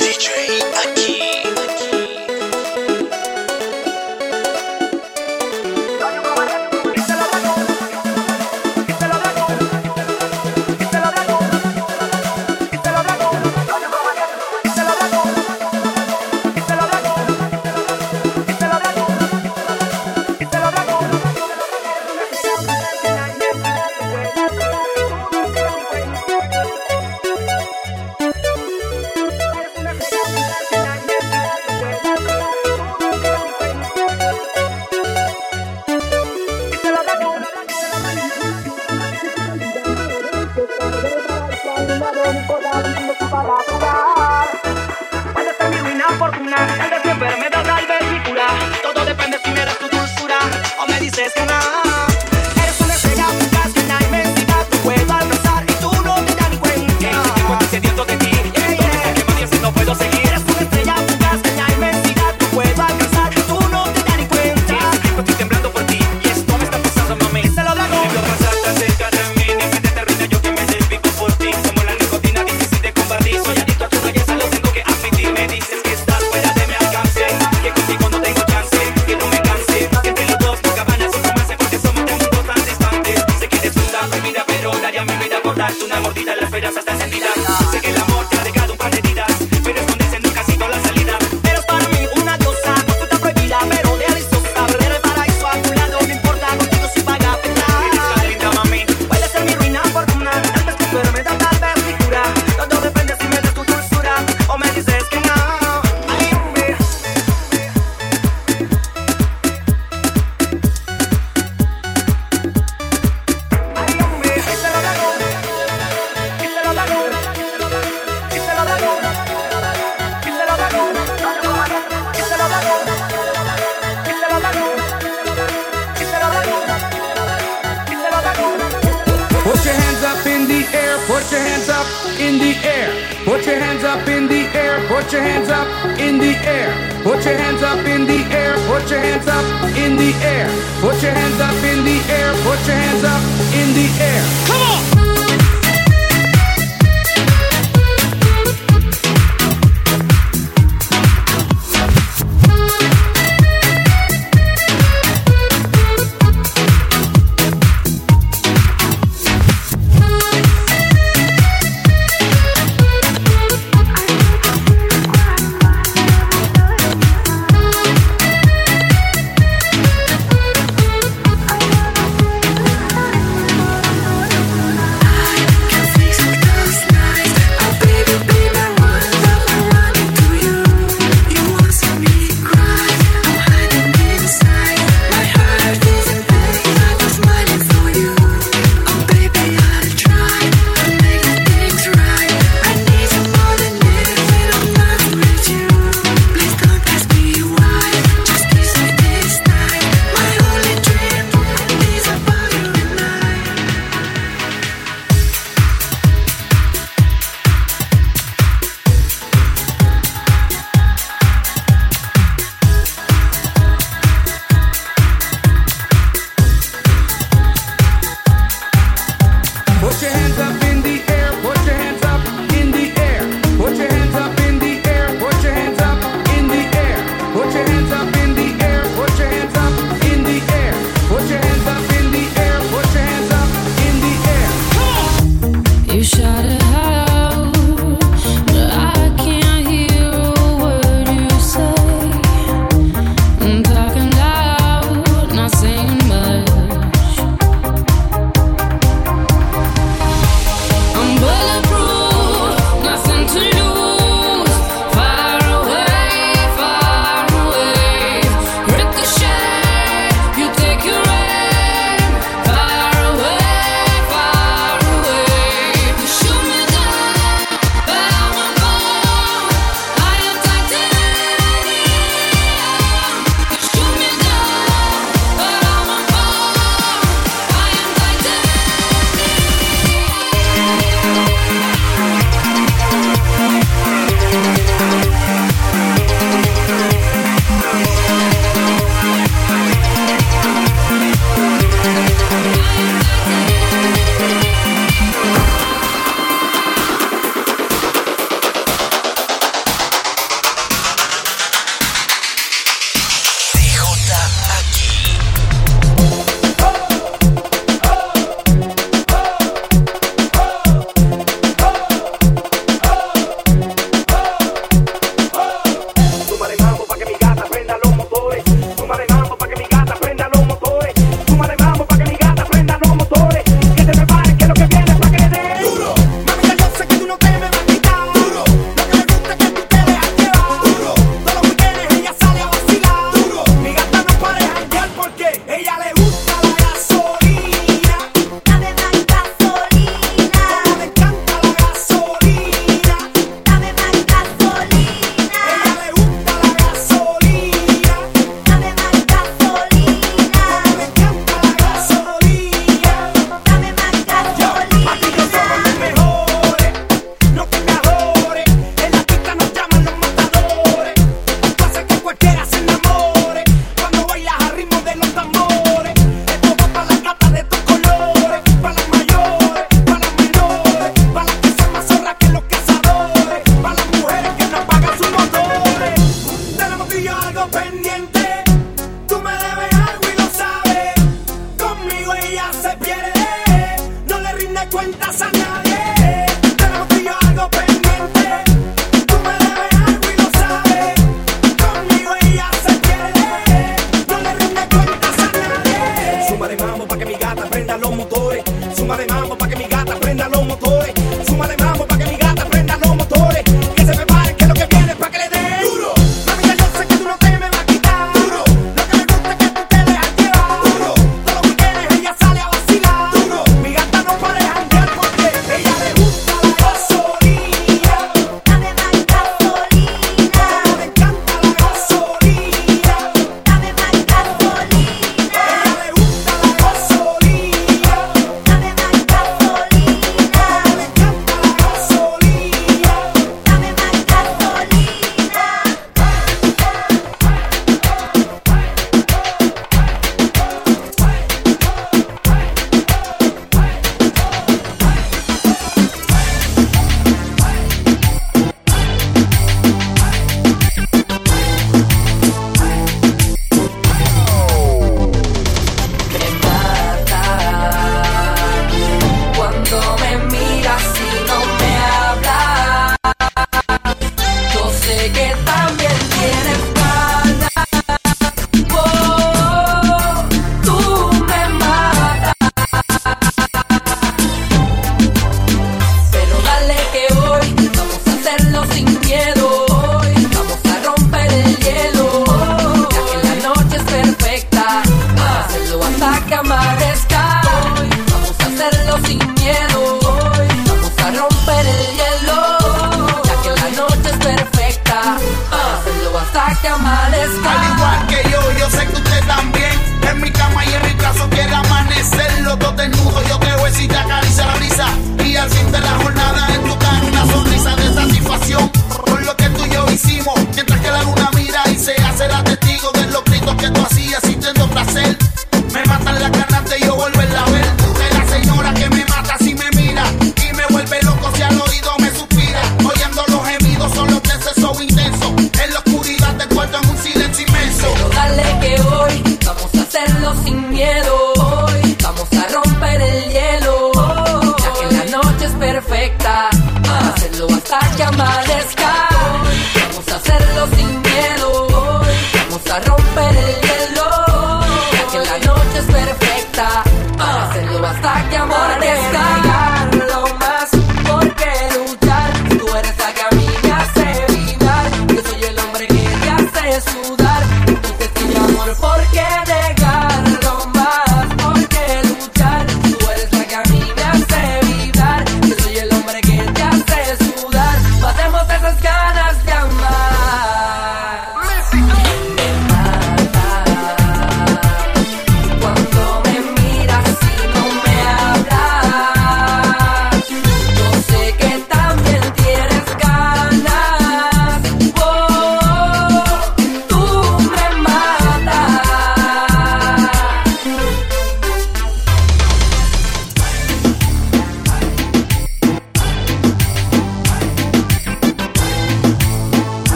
DJ Aki. air. Put your hands up in the air. Put your hands up in the air. Put your hands up in the air. Put your hands up in the air. Come on.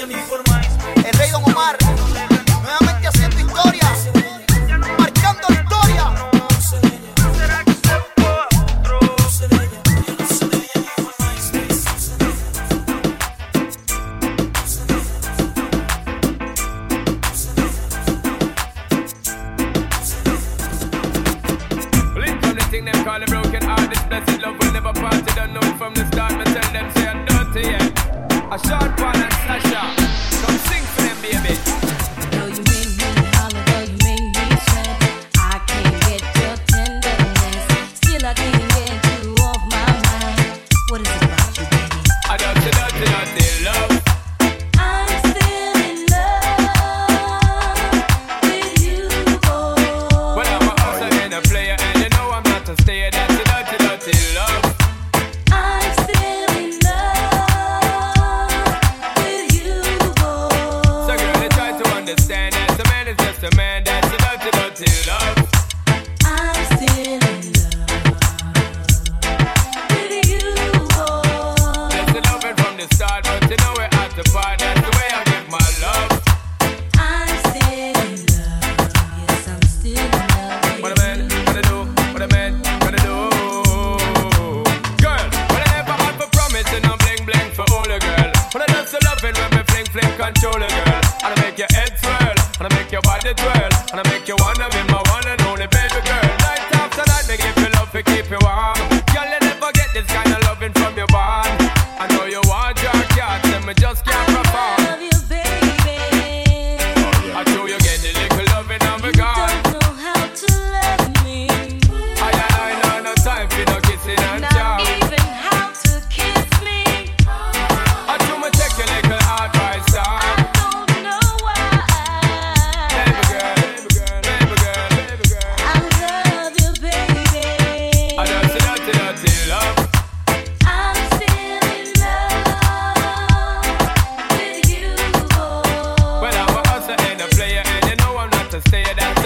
El rey Don Omar. And I make your body twirl. And I make you wanna be my one and only baby girl. Night after night me give you love to keep you warm. Girl you never get this kind of loving from your man. I know you want your cat and me just can't perform. stay that